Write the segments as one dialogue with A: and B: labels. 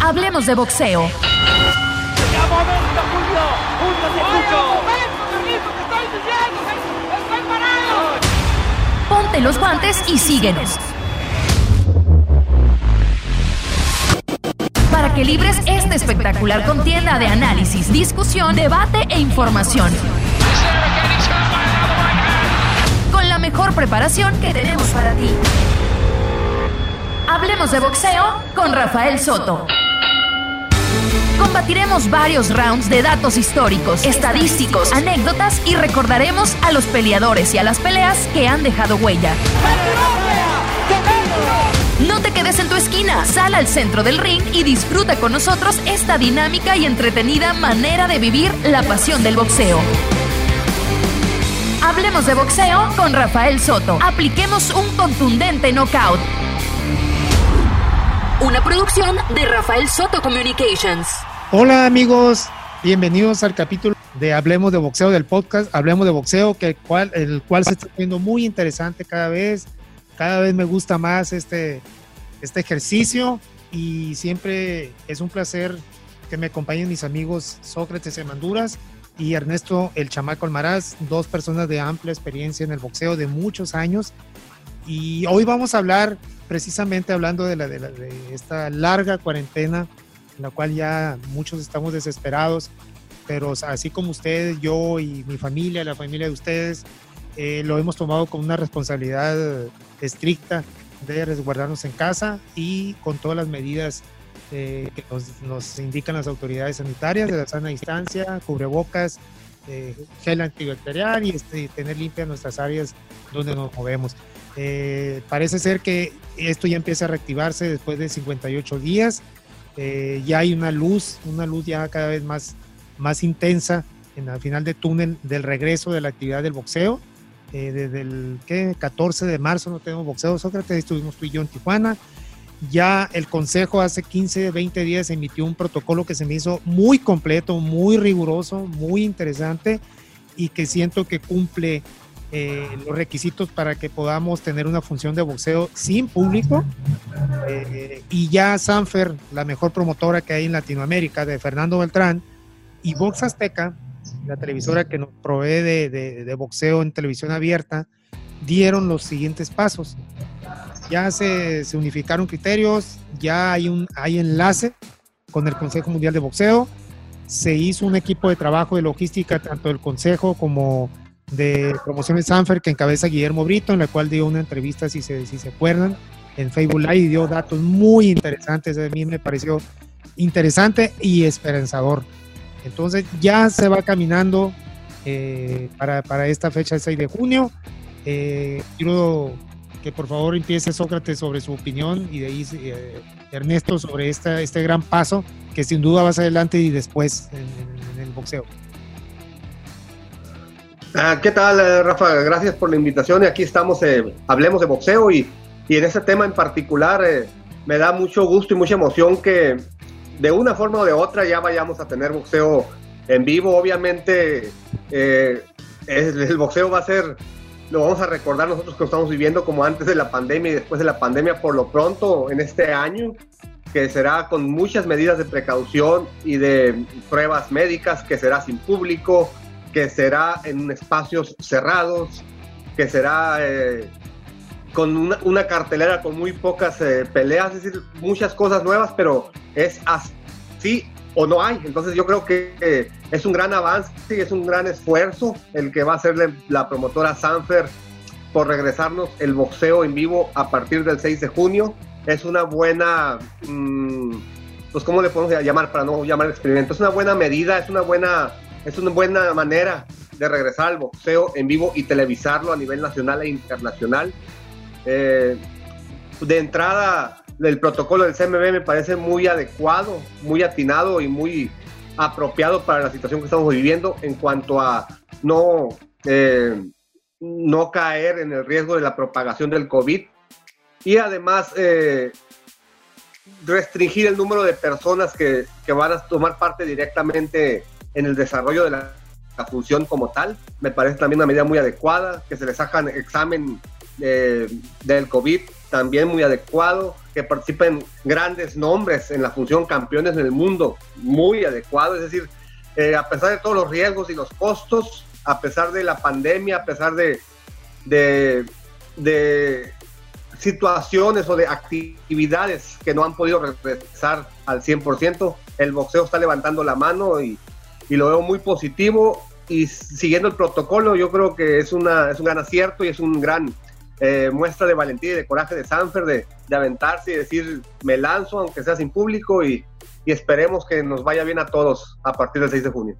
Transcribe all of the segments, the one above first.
A: Hablemos de boxeo. Ponte los guantes y síguenos. Para que libres esta espectacular contienda de análisis, discusión, debate e información. Con la mejor preparación que tenemos para ti. Hablemos de boxeo con Rafael Soto. Combatiremos varios rounds de datos históricos, estadísticos, anécdotas y recordaremos a los peleadores y a las peleas que han dejado huella. No te quedes en tu esquina, sal al centro del ring y disfruta con nosotros esta dinámica y entretenida manera de vivir la pasión del boxeo. Hablemos de boxeo con Rafael Soto. Apliquemos un contundente knockout. Una producción de Rafael Soto Communications.
B: Hola amigos, bienvenidos al capítulo de Hablemos de Boxeo del podcast, Hablemos de Boxeo, que cual, el cual se está viendo muy interesante cada vez, cada vez me gusta más este, este ejercicio y siempre es un placer que me acompañen mis amigos Sócrates Emanduras y Ernesto El Chamaco Almaraz, dos personas de amplia experiencia en el boxeo de muchos años. Y hoy vamos a hablar precisamente hablando de, la, de, la, de esta larga cuarentena en la cual ya muchos estamos desesperados, pero así como ustedes, yo y mi familia, la familia de ustedes, eh, lo hemos tomado con una responsabilidad estricta de resguardarnos en casa y con todas las medidas eh, que nos, indican las autoridades sanitarias de la sana distancia, cubrebocas, eh, gel antibacterial y este, tener limpias nuestras áreas donde nos movemos. Eh, parece ser que esto ya empieza a reactivarse después de 58 días. Eh, ya hay una luz, una luz ya cada vez más, más intensa en el final de túnel del regreso de la actividad del boxeo. Eh, desde el ¿qué? 14 de marzo no tenemos boxeo, Sócrates, estuvimos tú y yo en Tijuana. Ya el Consejo hace 15, 20 días emitió un protocolo que se me hizo muy completo, muy riguroso, muy interesante y que siento que cumple eh, los requisitos para que podamos tener una función de boxeo sin público. Eh, y ya Sanfer, la mejor promotora que hay en Latinoamérica, de Fernando Beltrán, y Box Azteca, la televisora que nos provee de, de, de boxeo en televisión abierta, dieron los siguientes pasos. Ya se, se, unificaron criterios, ya hay un hay enlace con el Consejo Mundial de Boxeo, se hizo un equipo de trabajo de logística tanto del Consejo como de promociones Sanfer que encabeza Guillermo Brito, en la cual dio una entrevista, si se, si se acuerdan, en Facebook Live y dio datos muy interesantes. A mí me pareció interesante y esperanzador. Entonces ya se va caminando eh, para, para, esta fecha del 6 de junio. Eh, quiero que por favor empiece Sócrates sobre su opinión y de ahí eh, Ernesto sobre esta, este gran paso que sin duda va a ser adelante y después en, en, en el boxeo.
C: Ah, ¿Qué tal, Rafa? Gracias por la invitación. Aquí estamos, eh, hablemos de boxeo y, y, en este tema en particular eh, me da mucho gusto y mucha emoción que de una forma o de otra ya vayamos a tener boxeo en vivo. Obviamente eh, el, el boxeo va a ser, lo vamos a recordar nosotros que lo estamos viviendo como antes de la pandemia y después de la pandemia por lo pronto en este año que será con muchas medidas de precaución y de pruebas médicas, que será sin público, que será en espacios cerrados, que será eh, con una, cartelera con muy pocas eh, peleas, es decir, muchas cosas nuevas, pero es así o no hay. Entonces yo creo que eh, es un gran avance y es un gran esfuerzo el que va a hacerle la promotora Sanfer por regresarnos el boxeo en vivo a partir del 6 de junio. Es una buena, mmm, pues cómo le podemos llamar para no llamar experimento, es una buena medida, es una buena es una buena manera de regresar al boxeo en vivo y televisarlo a nivel nacional e internacional. Eh, de entrada, el protocolo del CMB me parece muy adecuado, muy atinado y muy apropiado para la situación que estamos viviendo en cuanto a no, eh, no caer en el riesgo de la propagación del COVID y además eh, restringir el número de personas que, que van a tomar parte directamente en el desarrollo de la, la, función como tal. Me parece también una medida muy adecuada, que se les hagan examen eh, del COVID también muy adecuado, que participen grandes nombres en la función campeones en el mundo, muy adecuado, es decir, eh, a pesar de todos los riesgos y los costos, a pesar de la pandemia, a pesar de, de, de situaciones o de actividades que no han podido regresar al 100%, el boxeo está levantando la mano y, y lo veo muy positivo y siguiendo el protocolo yo creo que es, una, es un gran acierto y es un gran eh, muestra de valentía y de coraje de Sanfer de, de, aventarse y decir me lanzo aunque sea sin público y, y, esperemos que nos vaya bien a todos a partir del 6 de junio.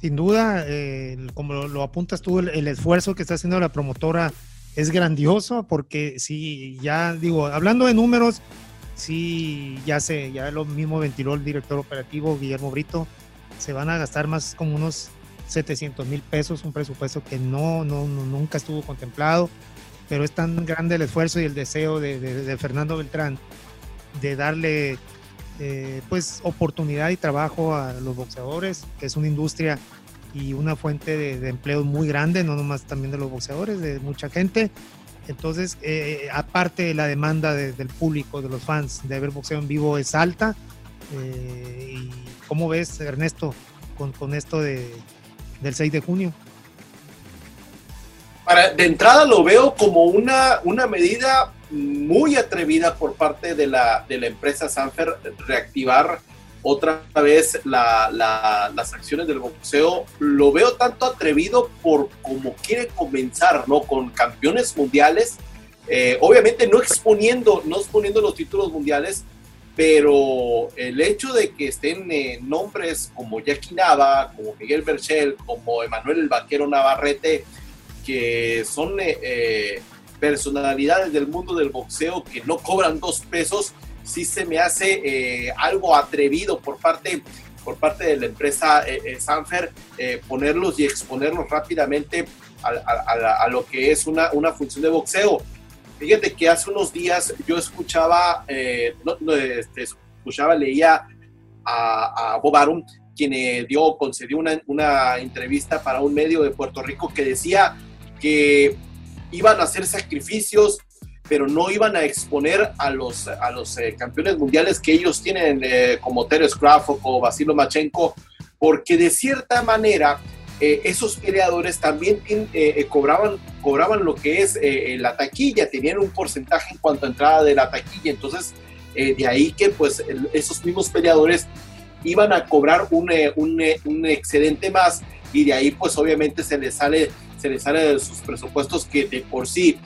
B: Sin duda, eh, como lo, lo, apuntas tú, el, el, esfuerzo que está haciendo la promotora es grandioso porque si ya digo, hablando de números, sí, ya se, ya lo mismo ventiló el director operativo Guillermo Brito, se van a gastar más como unos 700 mil pesos, un presupuesto que no, no, nunca estuvo contemplado, pero es tan grande el esfuerzo y el deseo de, Fernando Beltrán de darle eh, pues oportunidad y trabajo a los boxeadores, que es una industria y una fuente de, empleo muy grande, no nomás también de los boxeadores, de mucha gente. Entonces, eh, aparte la demanda de, del público, de los fans, de ver boxeo en vivo es alta. Eh, ¿Cómo ves, Ernesto, con, con esto de, del 6 de junio?
D: Para, de entrada lo veo como una, una medida muy atrevida por parte de la, de la empresa Sanfer reactivar otra vez la, la, las acciones del boxeo. Lo veo tanto atrevido por como quiere comenzar, ¿no? Con campeones mundiales. Eh, obviamente no exponiendo, no exponiendo los títulos mundiales, pero el hecho de que estén eh, nombres como Jackie Nava, como Miguel Berchel, como Emanuel el Vaquero Navarrete, que son eh, eh, personalidades del mundo del boxeo que no cobran dos pesos, sí se me hace algo atrevido por parte, por parte de la empresa Sanfer ponerlos y exponerlos rápidamente a, a, a, lo que es una, una función de boxeo Fíjate que hace unos días yo escuchaba, eh, este, escuchaba, leía a, Bob Arum, quien eh, dio, concedió una, una, entrevista para un medio de Puerto Rico que decía que iban a hacer sacrificios, pero no iban a exponer a los, a los eh, campeones mundiales que ellos tienen, como Terence Crawford o Vasilo Machenko, porque de cierta manera eh, esos peleadores también eh, eh, cobraban, cobraban lo que es eh, la taquilla, tenían un porcentaje en cuanto a entrada de la taquilla, entonces de ahí que pues esos mismos peleadores iban a cobrar un, un, un, excedente más y de ahí pues obviamente se les sale, se les sale de sus presupuestos que de por sí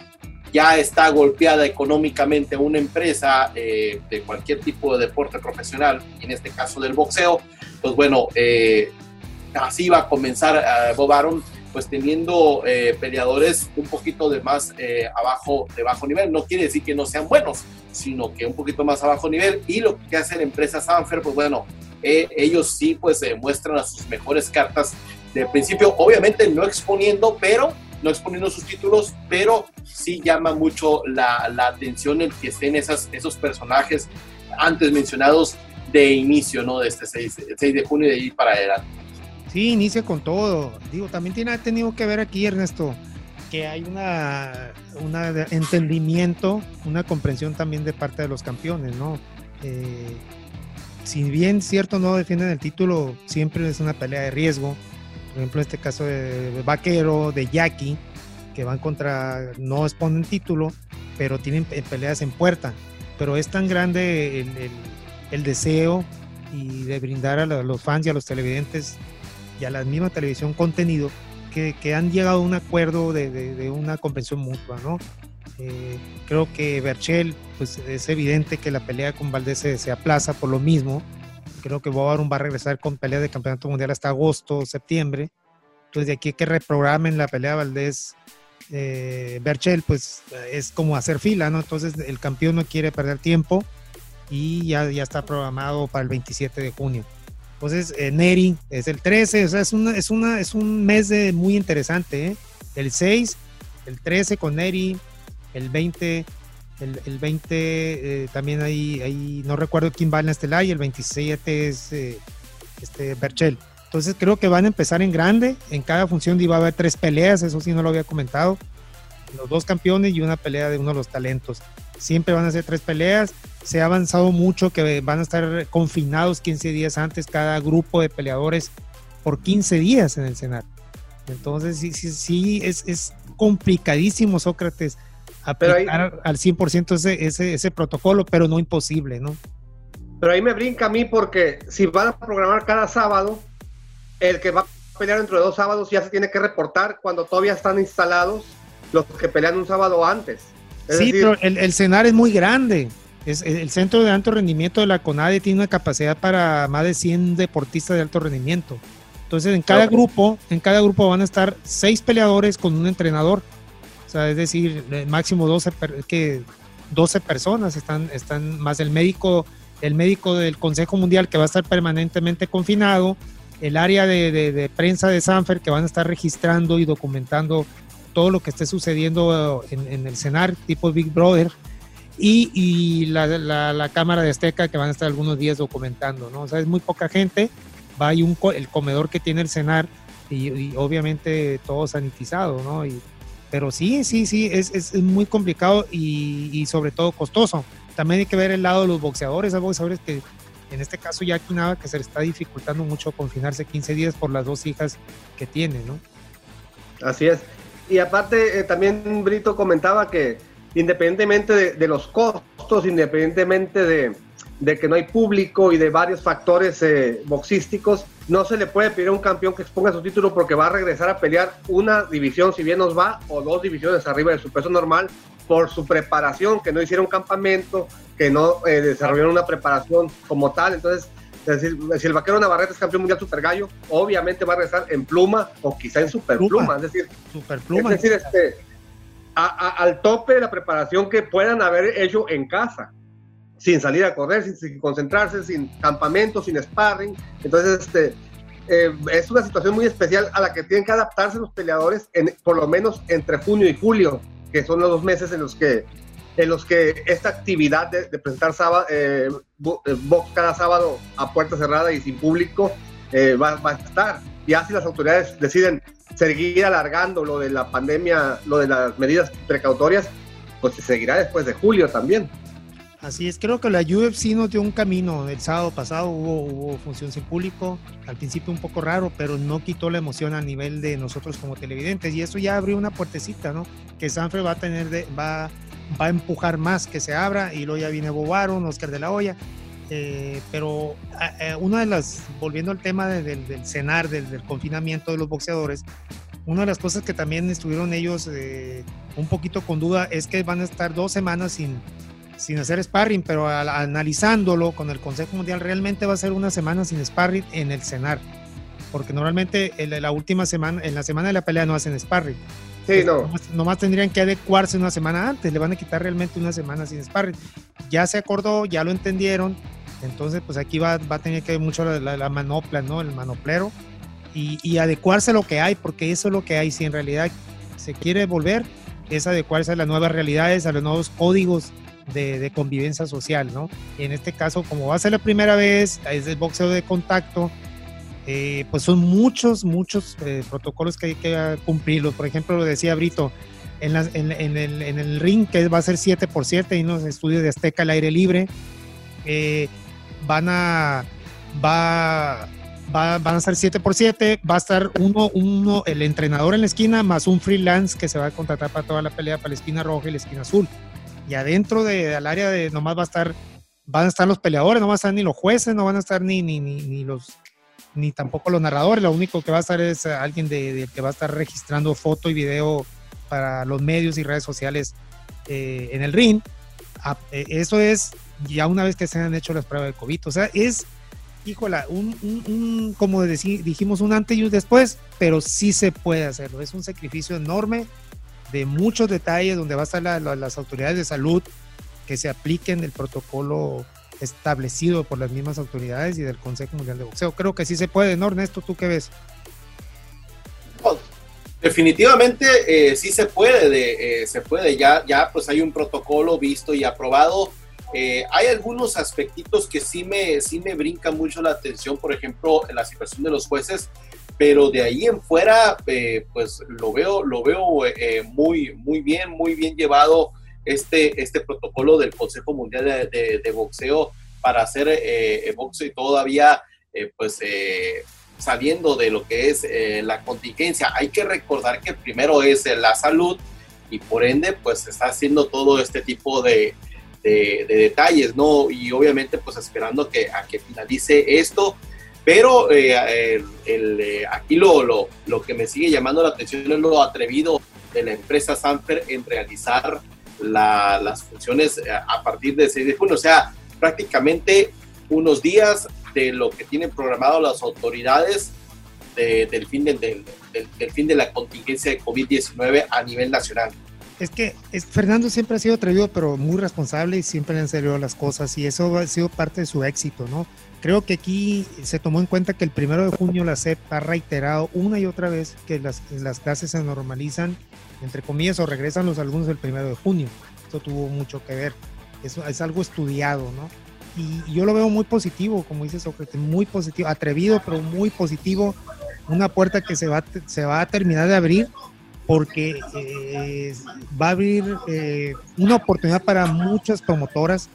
D: ya está golpeada económicamente una empresa eh, de cualquier tipo de deporte profesional, en este caso del boxeo, pues bueno, eh, así va a comenzar uh, Bob Arum, pues teniendo eh, peleadores un poquito de más eh, abajo, de bajo nivel. No quiere decir que no sean buenos, sino que un poquito más a bajo nivel. Y lo que hace la empresa Sanfer, pues bueno, eh, ellos sí pues muestran a sus mejores cartas de principio, obviamente no exponiendo, pero no exponiendo sus títulos, pero sí llama mucho la, la atención el que estén esas, esos personajes antes mencionados de inicio, ¿no? De este 6, 6 de junio y de ahí para adelante.
B: Sí, inicia con todo. Digo, también tiene ha tenido que ver aquí, Ernesto, que hay una, una entendimiento, una comprensión también de parte de los campeones, ¿no? Eh, si bien cierto no defienden el título, siempre es una pelea de riesgo. Por ejemplo, en este caso de Vaquero, de Jackie, que van contra, no exponen título, pero tienen peleas en puerta. Pero es tan grande el, el, el deseo y de brindar a los fans y a los televidentes y a la misma televisión contenido que, que han llegado a un acuerdo de, de, de una comprensión mutua, ¿no? Eh, creo que Berchel, pues es evidente que la pelea con Valdés se, se aplaza por lo mismo. Creo que Bobarum va a regresar con pelea de campeonato mundial hasta agosto, septiembre. Entonces, de aquí que reprogramen la pelea Valdés eh, Berchel, pues es como hacer fila, ¿no? Entonces, el campeón no quiere perder tiempo y ya, ya está programado para el 27 de junio. Entonces, eh, Neri es el 13, o sea, es, una, es, una, es un mes de muy interesante. ¿eh? El 6, el 13 con Neri, el 20, el, el 20 eh, también ahí, ahí, no recuerdo quién va en Estelar, y el 27 es eh, este Berchel. Entonces, creo que van a empezar en grande. En cada función iba a haber tres peleas, eso sí no lo había comentado. Los dos campeones y una pelea de uno de los talentos. Siempre van a ser tres peleas se ha avanzado mucho que van a estar confinados 15 días antes cada grupo de peleadores por 15 días en el Senado. Entonces, sí, sí, sí es, es complicadísimo, Sócrates, aplicar al 100% ese, ese, ese protocolo, pero no imposible, ¿no?
C: Pero ahí me brinca a mí porque si van a programar cada sábado, el que va a pelear dentro de dos sábados ya se tiene que reportar cuando todavía están instalados los que pelean un sábado antes.
B: sí, pero el, el CENAR es muy grande. Es, el Centro de Alto Rendimiento de la CONADE tiene una capacidad para más de 100 deportistas de alto rendimiento. Entonces, en cada grupo, en cada grupo van a estar seis peleadores con un entrenador. O sea, es decir, máximo 12, que 12 personas están, están más el médico, el médico del Consejo Mundial que va a estar permanentemente confinado, el área de, prensa de Sanfer que van a estar registrando y documentando todo lo que esté sucediendo en, el CENAR, tipo Big Brother, y, la, Cámara de Azteca que van a estar algunos días documentando, ¿no? O sea, es muy poca gente va hay un, el comedor que tiene el cenar y, obviamente todo sanitizado, ¿no? Y, pero sí, sí, sí, es, es, muy complicado y, y, sobre todo costoso. También hay que ver el lado de los boxeadores, hay boxeadores que en este caso ya aquí nada que se le está dificultando mucho confinarse 15 días por las dos hijas que tiene, ¿no?
C: Así es. Y aparte, eh, también Brito comentaba que independientemente de, de los costos, independientemente de, de que no hay público y de varios factores eh, boxísticos, no se le puede pedir a un campeón que exponga su título porque va a regresar a pelear una división, si bien nos va, o dos divisiones arriba de su peso normal, por su preparación, que no hicieron campamento, que no eh, desarrollaron una preparación como tal. Entonces, es decir, si el vaquero Navarrete es campeón mundial super gallo, obviamente va a regresar en pluma o quizá en super pluma. Es decir,
B: pluma.
C: Es decir este, al tope de la preparación que puedan haber hecho en casa sin salir a correr, sin, concentrarse, sin campamento, sin sparring. Entonces, este, eh, es una situación muy especial a la que tienen que adaptarse los peleadores, por lo menos entre junio y julio, que son los dos meses en los que, en los que esta actividad de, presentar sábado, eh, eh, cada sábado a puerta cerrada y sin público va, va, a estar. Y así las autoridades deciden seguir alargando lo de la pandemia, lo de las medidas precautorias, pues se seguirá después de julio también.
B: Así es, creo que la UFC nos dio un camino. El sábado pasado hubo, función sin público, al principio un poco raro, pero no quitó la emoción a nivel de nosotros como televidentes. Y eso ya abrió una puertecita, ¿no? Que Sanfre va a tener, de, va, va a empujar más que se abra. Y luego ya viene Bobaron, Oscar de la Hoya. Eh, pero una de las, volviendo al tema del, cenar, del, confinamiento de los boxeadores, una de las cosas que también estuvieron ellos eh, un poquito con duda es que van a estar dos semanas sin sin hacer sparring, pero analizándolo con el Consejo Mundial, realmente va a ser una semana sin sparring en el cenar. Porque normalmente en la última semana, en la semana de la pelea no hacen sparring.
C: Sí, no.
B: Nomás, tendrían que adecuarse una semana antes, le van a quitar realmente una semana sin sparring. Ya se acordó, ya lo entendieron, entonces pues aquí va, va a tener que ver mucho la, manopla, ¿no? El manoplero y, y, adecuarse a lo que hay, porque eso es lo que hay. Si en realidad se quiere volver, es adecuarse a las nuevas realidades, a los nuevos códigos de, convivencia social, ¿no? Y en este caso, como va a ser la primera vez, es el boxeo de contacto, eh, pues son muchos, muchos eh, protocolos que hay que cumplirlos. Por ejemplo, lo decía Brito, en, en, el, en, el, ring que va a ser 7 por 7 y los estudios de Azteca al aire libre, eh, van a... Va, van a ser 7 por 7 va a estar uno, uno, el entrenador en la esquina, más un freelance que se va a contratar para toda la pelea, para la esquina roja y la esquina azul y adentro del área de nomás va a estar, van a estar los peleadores, no van a estar ni los jueces, no van a estar ni, ni, ni, los ni tampoco los narradores, lo único que va a estar es alguien de, que va a estar registrando foto y video para los medios y redes sociales eh, en el ring. Ah, eh, eso es ya una vez que se han hecho las pruebas de COVID. O sea, es, híjola, un, un como dijimos, un antes y un después, pero sí se puede hacerlo. Es un sacrificio enorme de muchos detalles donde va a estar las autoridades de salud que se apliquen el protocolo establecido por las mismas autoridades y del Consejo Mundial de Boxeo. Creo que sí se puede, ¿no, Ernesto? ¿Tú qué ves?
D: definitivamente eh, sí se puede, de, eh, se puede, ya, ya pues hay un protocolo visto y aprobado. Eh, hay algunos aspectitos que sí me, sí me brincan mucho la atención, por ejemplo, en la situación de los jueces, pero de ahí en fuera, eh, pues lo veo, lo veo eh, muy, muy bien, muy bien llevado este, este protocolo del Consejo Mundial de, Boxeo para hacer eh, boxeo y todavía eh, pues eh, saliendo de lo que es la contingencia. Hay que recordar que primero es la salud y por ende pues está haciendo todo este tipo de, de, detalles, ¿no? Y obviamente pues esperando que, a que finalice esto. Pero el, aquí lo, lo, lo que me sigue llamando la atención es lo atrevido de la empresa Sanfer en realizar las funciones eh, a partir del 6 de junio, o sea, prácticamente unos días de lo que tienen programado las autoridades del, fin del, del, fin de la contingencia de COVID-19 a nivel nacional.
B: Es que es, Fernando siempre ha sido atrevido, pero muy responsable y siempre le han salido las cosas y eso ha sido parte de su éxito, ¿no? Creo que aquí se tomó en cuenta que el primero de junio la SEP ha reiterado una y otra vez que las, las clases se normalizan entre comillas, o regresan los alumnos el primero de junio. Esto tuvo mucho que ver. Eso es algo estudiado, ¿no? Y, yo lo veo muy positivo, como dice Sócrates, muy positivo, atrevido, pero muy positivo. Una puerta que se va, se va a terminar de abrir porque eh, va a abrir eh, una oportunidad para muchas promotoras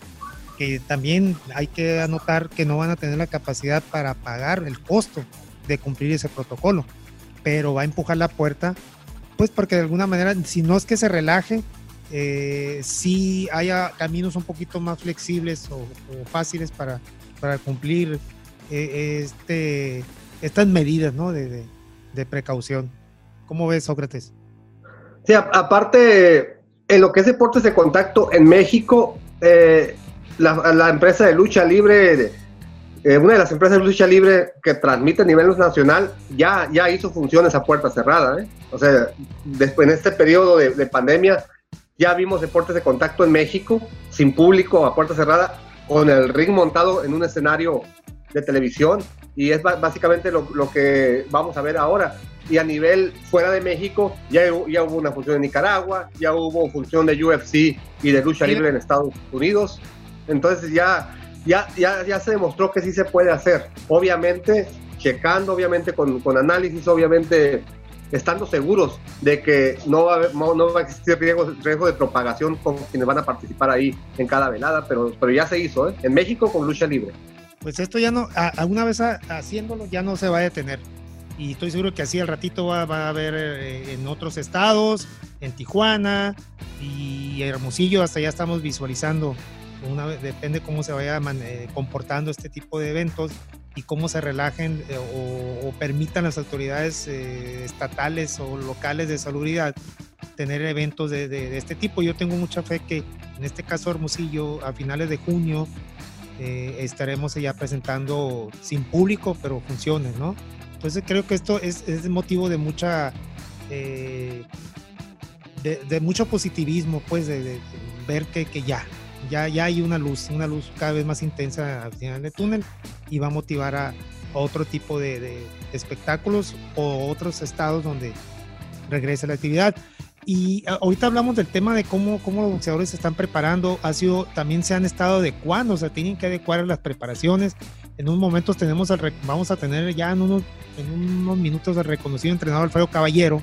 B: que también hay que anotar que no van a tener la capacidad para pagar el costo de cumplir ese protocolo, pero va a empujar la puerta pues porque de alguna manera, si no es que se relaje, eh, si haya caminos un poquito más flexibles o, fáciles para, para cumplir eh, este, estas medidas ¿no? de, de, precaución. ¿Cómo ves, Sócrates?
C: Sí, aparte, en lo que es deportes de contacto en México, eh, la, empresa de lucha libre eh, una de las empresas de lucha libre que transmite a nivel nacional ya, ya hizo funciones a puerta cerrada. ¿eh? O sea, después en este periodo de, pandemia ya vimos deportes de contacto en México, sin público, a puerta cerrada, con el ring montado en un escenario de televisión. Y es básicamente lo, lo que vamos a ver ahora. Y a nivel fuera de México, ya, ya hubo una función en Nicaragua, ya hubo función de UFC y de lucha libre en Estados Unidos. Entonces ya ya, ya, se demostró que sí se puede hacer. Obviamente, checando, obviamente con, con análisis, obviamente estando seguros de que no va a, no, va a existir riesgo, riesgo, de propagación con quienes van a participar ahí en cada velada, pero, pero ya se hizo, ¿eh? en México con lucha libre.
B: Pues esto ya no, alguna vez haciéndolo ya no se va a detener. Y estoy seguro que así al ratito va, va a haber eh, en otros estados, en Tijuana y Hermosillo, hasta ya estamos visualizando una, depende cómo se vaya eh, comportando este tipo de eventos y cómo se relajen eh, o, permitan las autoridades eh, estatales o locales de salubridad tener eventos de, este tipo. Yo tengo mucha fe que en este caso Hermosillo a finales de junio estaremos ya presentando sin público, pero funciones, ¿no? Entonces creo que esto es, es motivo de mucha... de, mucho positivismo, pues, de, ver que, que ya, ya, ya hay una luz, una luz cada vez más intensa al final del túnel y va a motivar a, otro tipo de, espectáculos o otros estados donde regrese la actividad. Y ahorita hablamos del tema de cómo, cómo los boxeadores se están preparando, ha sido, también se han estado adecuando, o sea, tienen que adecuar las preparaciones. En unos momentos tenemos vamos a tener ya en unos, en unos minutos al reconocido entrenador Alfredo Caballero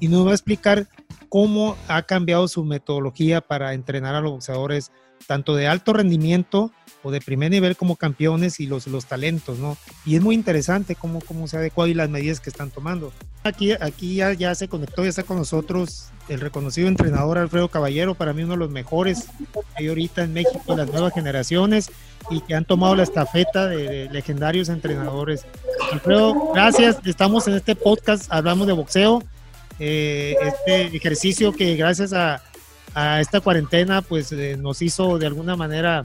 B: y nos va a explicar cómo ha cambiado su metodología para entrenar a los boxeadores tanto de alto rendimiento o de primer nivel como campeones y los, los talentos, ¿no? Y es muy interesante cómo, cómo se ha adecuado y las medidas que están tomando. Aquí, aquí ya, ya se conectó, ya está con nosotros el reconocido entrenador Alfredo Caballero, para mí uno de los mejores hay ahorita en México, las nuevas generaciones y que han tomado la estafeta de, legendarios entrenadores. Alfredo, gracias, estamos en este podcast, hablamos de boxeo, eh, este ejercicio que gracias a a esta cuarentena, pues eh, nos hizo de alguna manera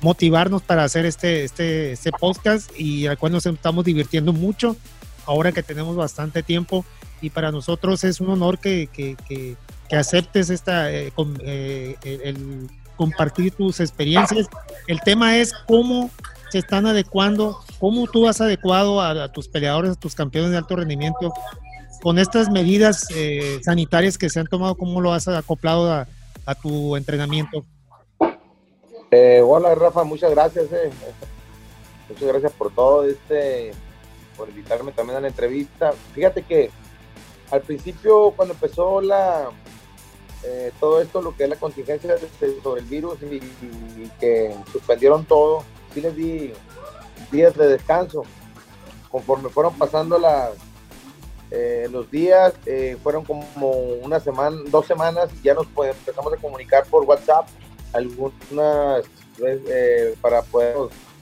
B: motivarnos para hacer este, este, este podcast y al cual nos estamos divirtiendo mucho ahora que tenemos bastante tiempo y para nosotros es un honor que, que, que, aceptes esta, eh, eh, el compartir tus experiencias. El tema es cómo se están adecuando, cómo tú has adecuado a, tus peleadores, a tus campeones de alto rendimiento con estas medidas sanitarias que se han tomado, cómo lo has acoplado a, a tu entrenamiento?
E: Eh, hola Rafa, muchas gracias. Eh. Muchas gracias por todo, este, por invitarme también a la entrevista. Fíjate que al principio, cuando empezó la, eh, todo esto, lo que es la contingencia sobre el virus y, que suspendieron todo, sí les di días de descanso. Conforme fueron pasando las, eh, los días, eh, fueron como una semana, dos semanas, ya nos empezamos a comunicar por WhatsApp, algunas para poder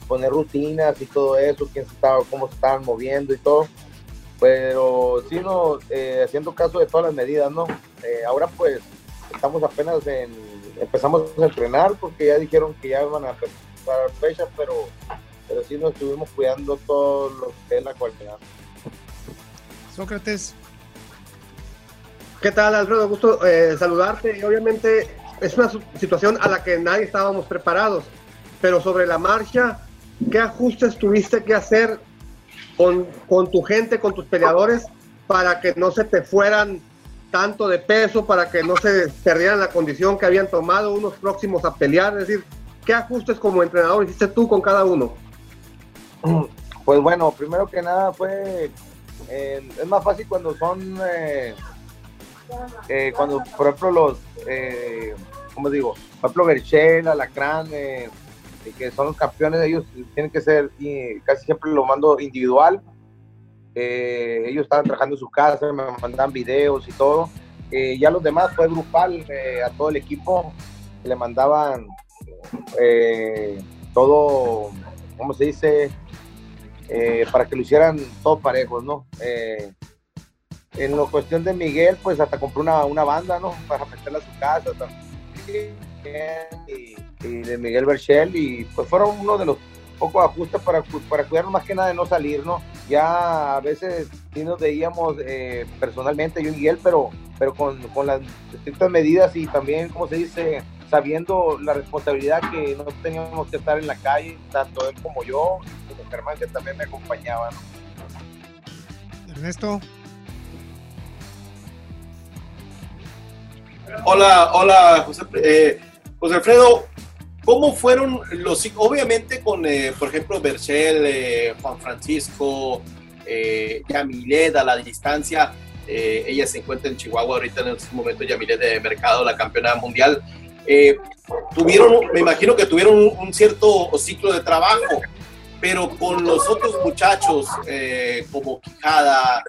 E: poner rutinas y todo eso, quién estaba, cómo se estaban moviendo y todo. Pero sí, no, haciendo caso de todas las medidas, ¿no? ahora pues estamos apenas en, empezamos a entrenar porque ya dijeron que ya iban a empezar fecha, pero, pero sí nos estuvimos cuidando todo lo que es la cualidad.
B: Sócrates.
C: ¿Qué tal, Alfredo? Gusto eh, saludarte y obviamente es una situación a la que nadie estábamos preparados, pero sobre la marcha, ¿qué ajustes tuviste que hacer con, con tu gente, con tus peleadores, para que no se te fueran tanto de peso para que no se perdieran la condición que habían tomado unos próximos a pelear? Es decir, ¿qué ajustes como entrenador hiciste tú con cada uno?
E: Pues bueno, primero que nada fue, eh, es más fácil cuando son, eh, eh, cuando por ejemplo los, eh, ¿cómo digo? Por ejemplo Berchel, Alacrán, que son los campeones, ellos tienen que ser, casi siempre lo mando individual, eh, ellos estaban trabajando en su casa, me mandaban videos y todo. Eh, ya los demás fue grupal, eh, a todo el equipo le mandaban todo, ¿cómo se dice? Para que lo hicieran todos parejos, ¿no? en la cuestión de Miguel, pues hasta compró una, una banda, ¿no? Para meterla a su casa también. Y, de Miguel Berchel, y pues fueron uno de los pocos ajustes para, para cuidarnos más que nada de no salir, ¿no? ya a veces sí nos veíamos eh, personalmente, yo y él, pero, pero con, con, las estrictas medidas y también, como se dice, sabiendo la responsabilidad que no teníamos que estar en la calle, tanto él como yo, como Germán que también me acompañaba.
B: Ernesto.
D: Hola, hola, José, eh, José Alfredo. ¿Cómo fueron los, obviamente con, eh, por ejemplo, Berchel, eh, Juan Francisco, eh, Yamilet a la distancia, eh, ella se encuentra en Chihuahua ahorita en este momento, Yamilet de Mercado, la campeona mundial, tuvieron, me imagino que tuvieron un, cierto ciclo de trabajo, pero con los otros muchachos como Quijada,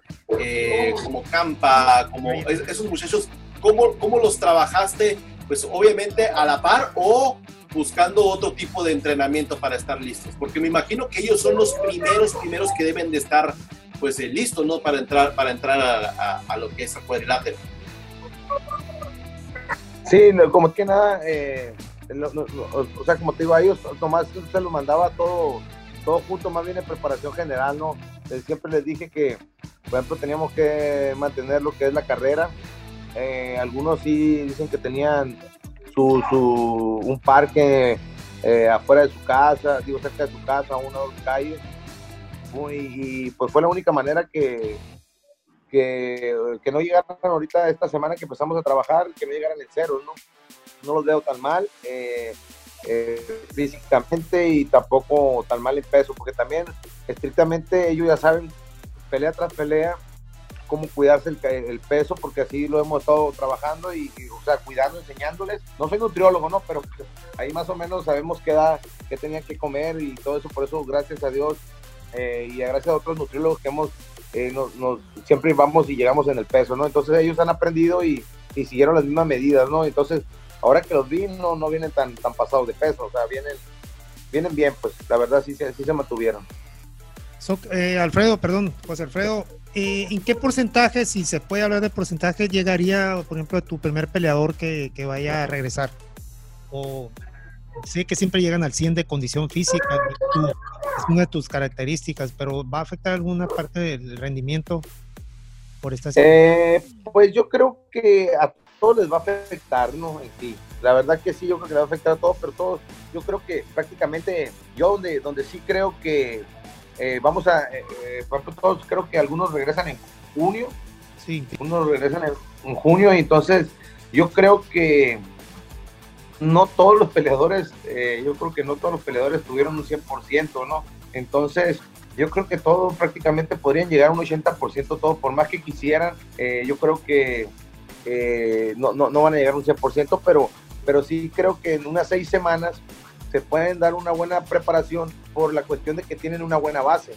D: como Campa, como esos muchachos, ¿cómo, ¿cómo los trabajaste? Pues obviamente a la par o buscando otro tipo de entrenamiento para estar listos, porque me imagino que ellos son los primeros, primeros que deben de estar pues eh, listos, ¿no? Para entrar, para entrar a, lo que es el cuadrilátero.
E: Sí, como que nada, eh, o sea, como te digo, a ellos Tomás se lo mandaba todo, todo junto, más bien en preparación general, ¿no? Siempre les dije que, por ejemplo, teníamos que mantener lo que es la carrera. Eh, algunos sí dicen que tenían su, su, un parque eh, afuera de su casa, digo cerca de su casa, una o dos calles. y pues fue la única manera que, que, no llegaran ahorita esta semana que empezamos a trabajar, que no llegaran en cero, ¿no? No los veo tan mal eh, eh, físicamente y tampoco tan mal en peso, porque también estrictamente ellos ya saben, pelea tras pelea, cómo cuidarse el, peso, porque así lo hemos estado trabajando y, o sea, cuidando, enseñándoles. No soy nutriólogo, ¿no? Pero ahí más o menos sabemos qué, da, qué tenían que comer y todo eso. Por eso, gracias a Dios eh, y gracias a otros nutriólogos que hemos, eh, nos, siempre vamos y llegamos en el peso, ¿no? Entonces ellos han aprendido y, siguieron las mismas medidas, ¿no? Entonces, ahora que los vi, no, no vienen tan, tan pasados de peso, o sea, vienen, vienen bien, pues la verdad sí, sí se mantuvieron.
B: Eh, Alfredo, perdón, José Alfredo, eh, ¿en qué porcentaje, si se puede hablar de porcentaje, llegaría, por ejemplo, tu primer peleador que, vaya a regresar? O sé que siempre llegan al 100 de condición física, es una de tus características, pero ¿va a afectar alguna parte del rendimiento por esta
E: eh, Pues yo creo que a todos les va a afectar, ¿no? En sí. La verdad que sí, yo creo que les va a afectar a todos, pero todos, yo creo que prácticamente, yo donde, donde sí creo que eh, vamos a, eh, eh, todos creo que algunos regresan en junio. Sí. Unos regresan en, junio y entonces yo creo que no todos los peleadores, yo creo que no todos los peleadores tuvieron un 100%, ¿no? Entonces, yo creo que todos prácticamente podrían llegar a un 80% todos, por más que quisieran. yo creo que eh, no, no, no van a llegar a un 100%, pero, pero sí creo que en unas seis semanas se pueden dar una buena preparación por la cuestión de que tienen una buena base.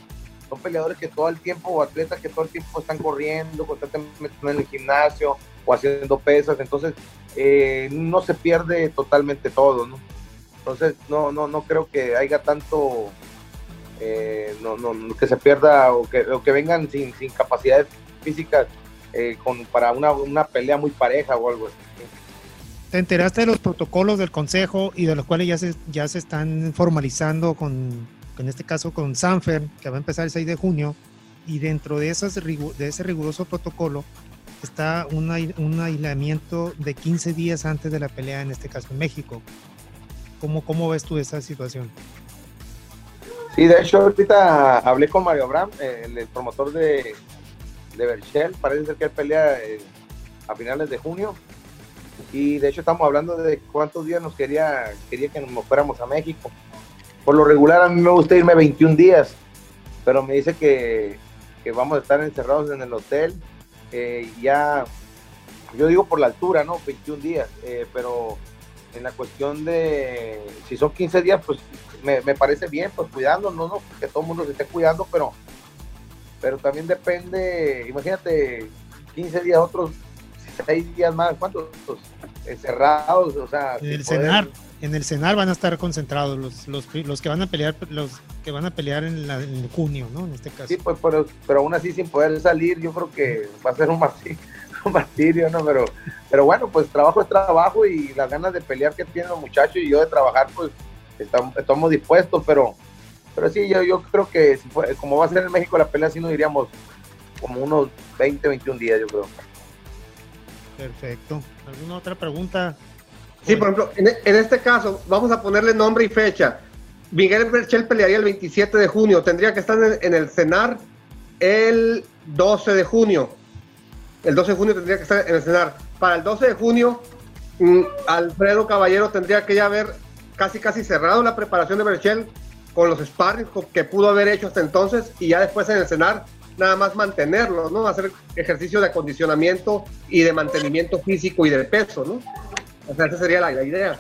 E: Son peleadores que todo el tiempo, o atletas que todo el tiempo están corriendo, constantemente en el gimnasio o haciendo pesas, entonces eh, no se pierde totalmente todo, ¿no? Entonces no, no, no creo que haya tanto, eh, no, no, que se pierda o que, o que vengan sin, sin capacidades físicas eh, con, para una, una pelea muy pareja o algo así.
B: ¿Te enteraste de los protocolos del Consejo y de los cuales ya se, ya se están formalizando con, en este caso con Sanfer, que va a empezar el 6 de junio? Y dentro de, esas, de ese riguroso protocolo está un, aislamiento de 15 días antes de la pelea, en este caso en México. ¿Cómo, cómo ves tú esa situación?
E: Sí, de hecho, ahorita hablé con Mario Abraham, el, promotor de, de Berchel. Parece ser que él pelea eh, a finales de junio y de hecho estamos hablando de cuántos días nos quería, quería que nos fuéramos a México. Por lo regular a mí me gusta irme 21 días, pero me dice que, que vamos a estar encerrados en el hotel. Eh, ya, yo digo por la altura, ¿no? 21 días, eh, pero en la cuestión de si son 15 días, pues me, me parece bien, pues cuidándonos, ¿no? Que todo el mundo se esté cuidando, pero, pero también depende, imagínate, 15 días, otros seis días más, ¿cuántos? Encerrados, o sea.
B: El cenar, en el cenar van a estar concentrados los, los, los, que van a pelear, los que van a pelear en, la, en junio, ¿no? En este caso.
E: Sí, pues, pero, pero aún así sin poder salir, yo creo que va a ser un martirio, un martirio ¿no? Pero, pero bueno, pues trabajo es trabajo y las ganas de pelear que tienen los muchachos y yo de trabajar, pues estamos, estamos dispuestos, pero, pero sí, yo, yo creo que si fue, como va a ser en México la pelea, sí nos iríamos como unos 20, 21 días, yo creo.
B: Perfecto. ¿Alguna otra pregunta?
C: Sí, por ejemplo, en, este caso, vamos a ponerle nombre y fecha. Miguel Berchel pelearía el 27 de junio. Tendría que estar en, el CENAR el 12 de junio. El 12 de junio tendría que estar en el CENAR. Para el 12 de junio, mm, Alfredo Caballero tendría que ya haber casi casi cerrado la preparación de Berchel con los sparring que pudo haber hecho hasta entonces y ya después en el CENAR nada más mantenerlo, ¿no? Hacer ejercicio de acondicionamiento y de mantenimiento físico y de peso, ¿no? O sea, esa sería la, idea.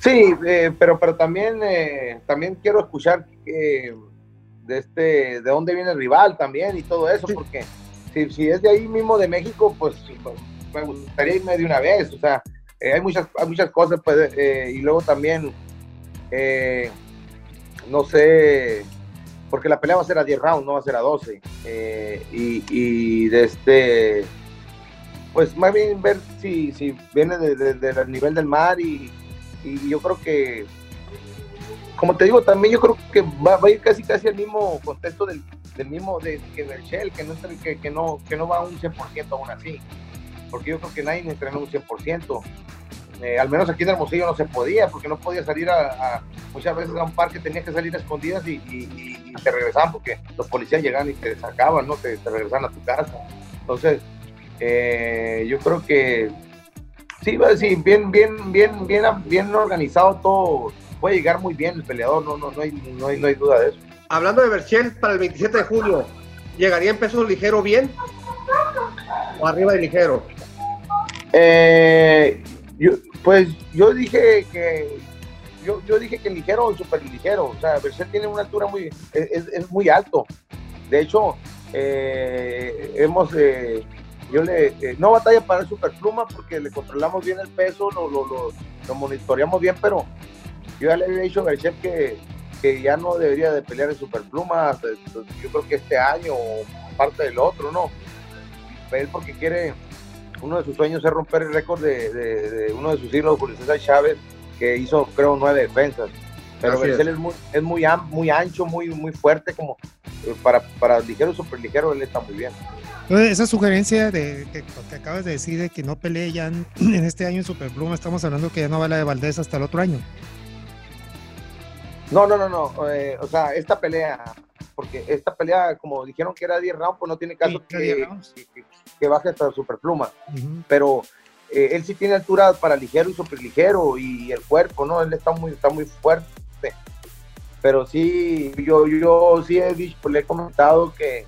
E: Sí, eh, pero, pero también, eh, también quiero escuchar de, este, de dónde viene el rival también y todo eso, porque si, si, es de ahí mismo de México, pues, me gustaría irme de una vez, o sea, eh, hay, muchas, hay muchas cosas, pues, y luego también, no sé, porque la pelea va a ser a 10 rounds, no va a ser a 12. Eh, y, y, de este, pues más bien ver si, si viene del nivel del mar y, y, yo creo que, como te digo, también yo creo que va, va a ir casi casi al mismo contexto del, del mismo de, que del Shell, que no, que, que, no, que no va a un 100% aún así, porque yo creo que nadie entrena un 100%. Eh, al menos aquí en Hermosillo no se podía, porque no podía salir a, muchas veces a un parque, tenía que salir escondidas y, te regresaban porque los policías llegaban y te sacaban, ¿no? Te, regresaban a tu casa. Entonces, eh, yo creo que sí, sí, bien, bien, bien, bien, bien organizado todo, puede llegar muy bien el peleador, no, no, no, hay, no, hay, no hay duda de eso.
C: Hablando de Berchel para el 27 de julio, ¿llegaría en peso ligero bien? ¿O arriba de ligero?
E: Eh, yo, pues yo dije que yo, yo dije que ligero o super ligero, o sea, Berset tiene una altura muy, es, es muy alto. De hecho, eh, hemos, eh, yo le, eh, no batalla para el superpluma porque le controlamos bien el peso, lo, lo, lo, monitoreamos bien, pero yo ya le había dicho a que, que ya no debería de pelear en superpluma, pues, pues, yo creo que este año o parte del otro, ¿no? Él porque quiere uno de sus sueños es romper el récord de, uno de sus hijos, Julio César Chávez, que hizo creo nueve defensas. Pero es. es. muy, es muy, muy ancho, muy, muy fuerte, como eh, para, para ligero, super ligero, él está muy bien.
B: Esa sugerencia de que, acabas de decir de que no pelee ya en, este año en Superpluma, estamos hablando que ya no va la de Valdés hasta el otro año.
E: No, no, no, no. Eh, o sea, esta pelea, porque esta pelea, como dijeron que era 10 rounds, pues no tiene caso que, que, baje hasta superpluma. Pero eh, él sí tiene altura para ligero y superligero y el cuerpo, ¿no? Él está muy, está muy fuerte. Pero sí, yo, yo sí he dicho, le he comentado que,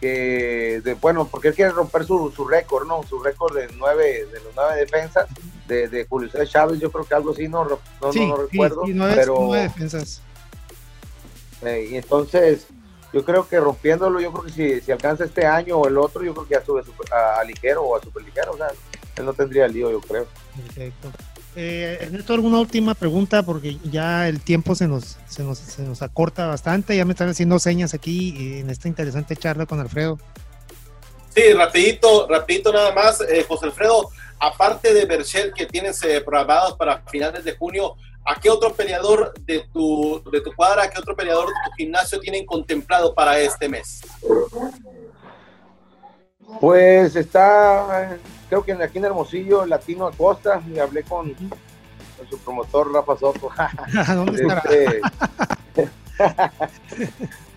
E: que de, bueno, porque él quiere romper su, su récord, ¿no? Su récord de nueve, de los nueve defensas de, de Julio César Chávez, yo creo que algo así, no, no,
B: Sí,
E: no
B: sí,
E: recuerdo,
B: nueve-
E: pero
B: nueve defensas.
E: eh, y entonces yo creo que rompiéndolo, yo creo que si, si alcanza este año o el otro, yo creo que ya sube super- a, a ligero o a super ligero, o sea, él no tendría lío, yo creo.
B: Perfecto. Eh, Ernesto, ¿alguna última pregunta? Porque ya el tiempo se nos, se, nos, se nos acorta bastante. Ya me están haciendo señas aquí eh, en esta interesante charla con Alfredo.
D: Sí, rapidito, rapidito nada más, eh, José Alfredo, aparte de Berchel que tienes eh, programados para finales de junio, ¿a qué otro peleador de tu, de tu cuadra, qué otro peleador de tu gimnasio tienen contemplado para este mes?
E: Pues está, creo que aquí en Hermosillo, Latino Acosta, y hablé con, con su promotor Rafa Soto.
B: ¿Dónde estará?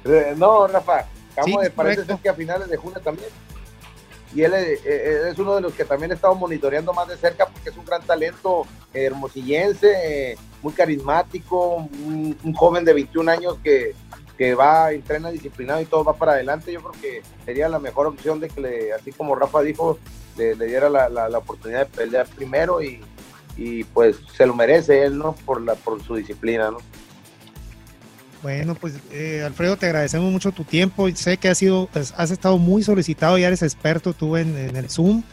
E: Este, no, Rafa,
B: Sí,
E: parece ser que a finales de junio también. Y él eh, eh, es uno de los que también he estado monitoreando más de cerca porque es un gran talento eh, hermosillense, eh, muy carismático, un, un joven de 21 años que, que va, entrena disciplinado y todo va para adelante. Yo creo que sería la mejor opción de que, le, así como Rafa dijo, le, diera la, la- oportunidad de pelear primero y, y pues se lo merece él, ¿no? Por, la, por su disciplina, ¿no?
B: Bueno, pues eh, Alfredo, te agradecemos mucho tu tiempo. Sé que has, sido, has, has estado muy solicitado, ya eres experto tú en, el Zoom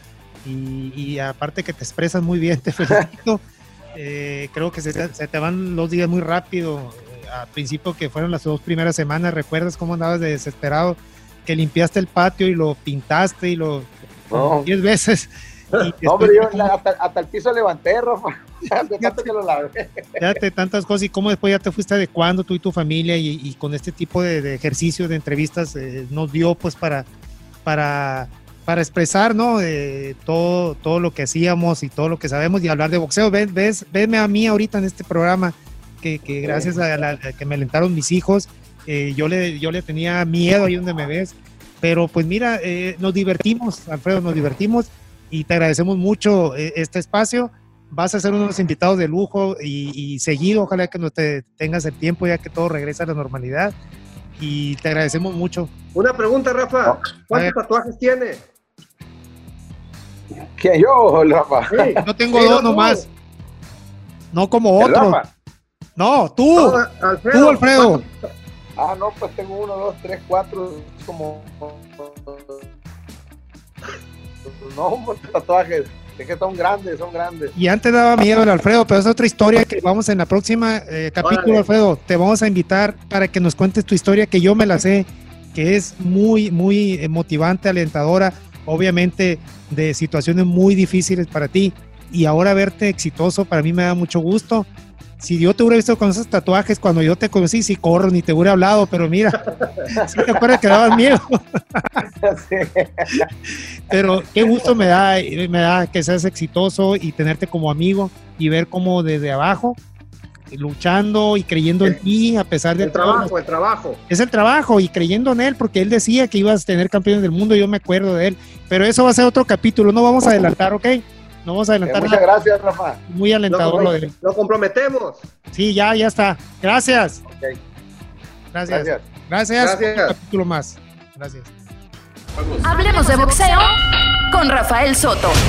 B: y, y aparte que te expresas muy bien, te felicito. Eh, creo que se, se te van los días muy rápido. Al principio que fueron las dos primeras semanas, ¿recuerdas cómo andabas de desesperado? Que limpiaste el patio y lo pintaste y lo
E: No.
B: 10 veces.
E: No, hombre, yo la- hasta, hasta el piso levanté, Rafa. De tanto que lo lavé.
B: Fíjate, tantas cosas y cómo después ya te fuiste adecuando tú y tu familia y, y con este tipo de, de ejercicios, de entrevistas, eh, nos dio pues para, para, para expresar, ¿no? Eh, todo, todo lo que hacíamos y todo lo que sabemos y hablar de boxeo. Ves, ves, venme a mí ahorita en este programa que, que gracias a, la, a que me alentaron mis hijos, eh, yo, le, yo le tenía miedo ahí donde me ves, pero pues mira, eh, nos divertimos, Alfredo, nos divertimos y te agradecemos mucho eh, este espacio vas a ser uno de los invitados de lujo y, y seguido, ojalá que no te tengas el tiempo ya que todo regresa a la normalidad y te agradecemos mucho.
C: Una pregunta, Rafa.
B: A
C: ¿Cuántos tatuajes tiene?
E: ¿Quién yo, Rafa?
C: Sí.
B: Yo tengo
C: Sí,
B: dos
C: no,
B: nomás, no como
E: ¿El
B: otro.
E: Rafa?
B: No, tú,
C: No, Alfredo.
B: tú Alfredo.
E: Ah, no, pues tengo uno, dos, tres, cuatro, como... No, hombre, tatuajes. Es que son grandes, son grandes.
B: Y antes daba miedo el Alfredo, pero es otra historia que vamos en la próxima eh, capítulo,
C: Órale.
B: Alfredo. Te vamos a invitar para que nos cuentes tu historia, que yo me la sé, que es muy, muy motivante, alentadora, obviamente de situaciones muy difíciles para ti. Y ahora verte exitoso, para mí me da mucho gusto. Si yo te hubiera visto con esos tatuajes cuando yo te conocí, si corro ni te hubiera hablado, pero mira, si te acuerdas que dabas miedo.
E: Sí.
B: Pero qué gusto me da, me da que seas exitoso y tenerte como amigo y ver cómo desde abajo, luchando y creyendo en ti, a pesar de
C: El trabajo, el trabajo.
B: Es el trabajo y creyendo en él, porque él decía que ibas a tener campeones del mundo, yo me acuerdo de él. Pero eso va a ser otro capítulo, no vamos a adelantar, ¿ok? No vamos a
E: Eh,
B: adelantar
E: Muchas
B: nada.
E: gracias, Rafa.
B: Muy alentador lo de él.
C: lo comprometemos.
B: Sí, ya, ya está. Gracias. Gracias.
E: gracias.
B: Gracias.
C: Gracias.
B: Otro capítulo más. Gracias.
D: Vamos.
A: Hablemos de boxeo con Rafael Soto.
F: Right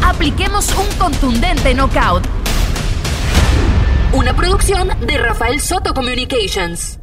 F: the?
A: Apliquemos un contundente knockout. Una producción de Rafael Soto Communications.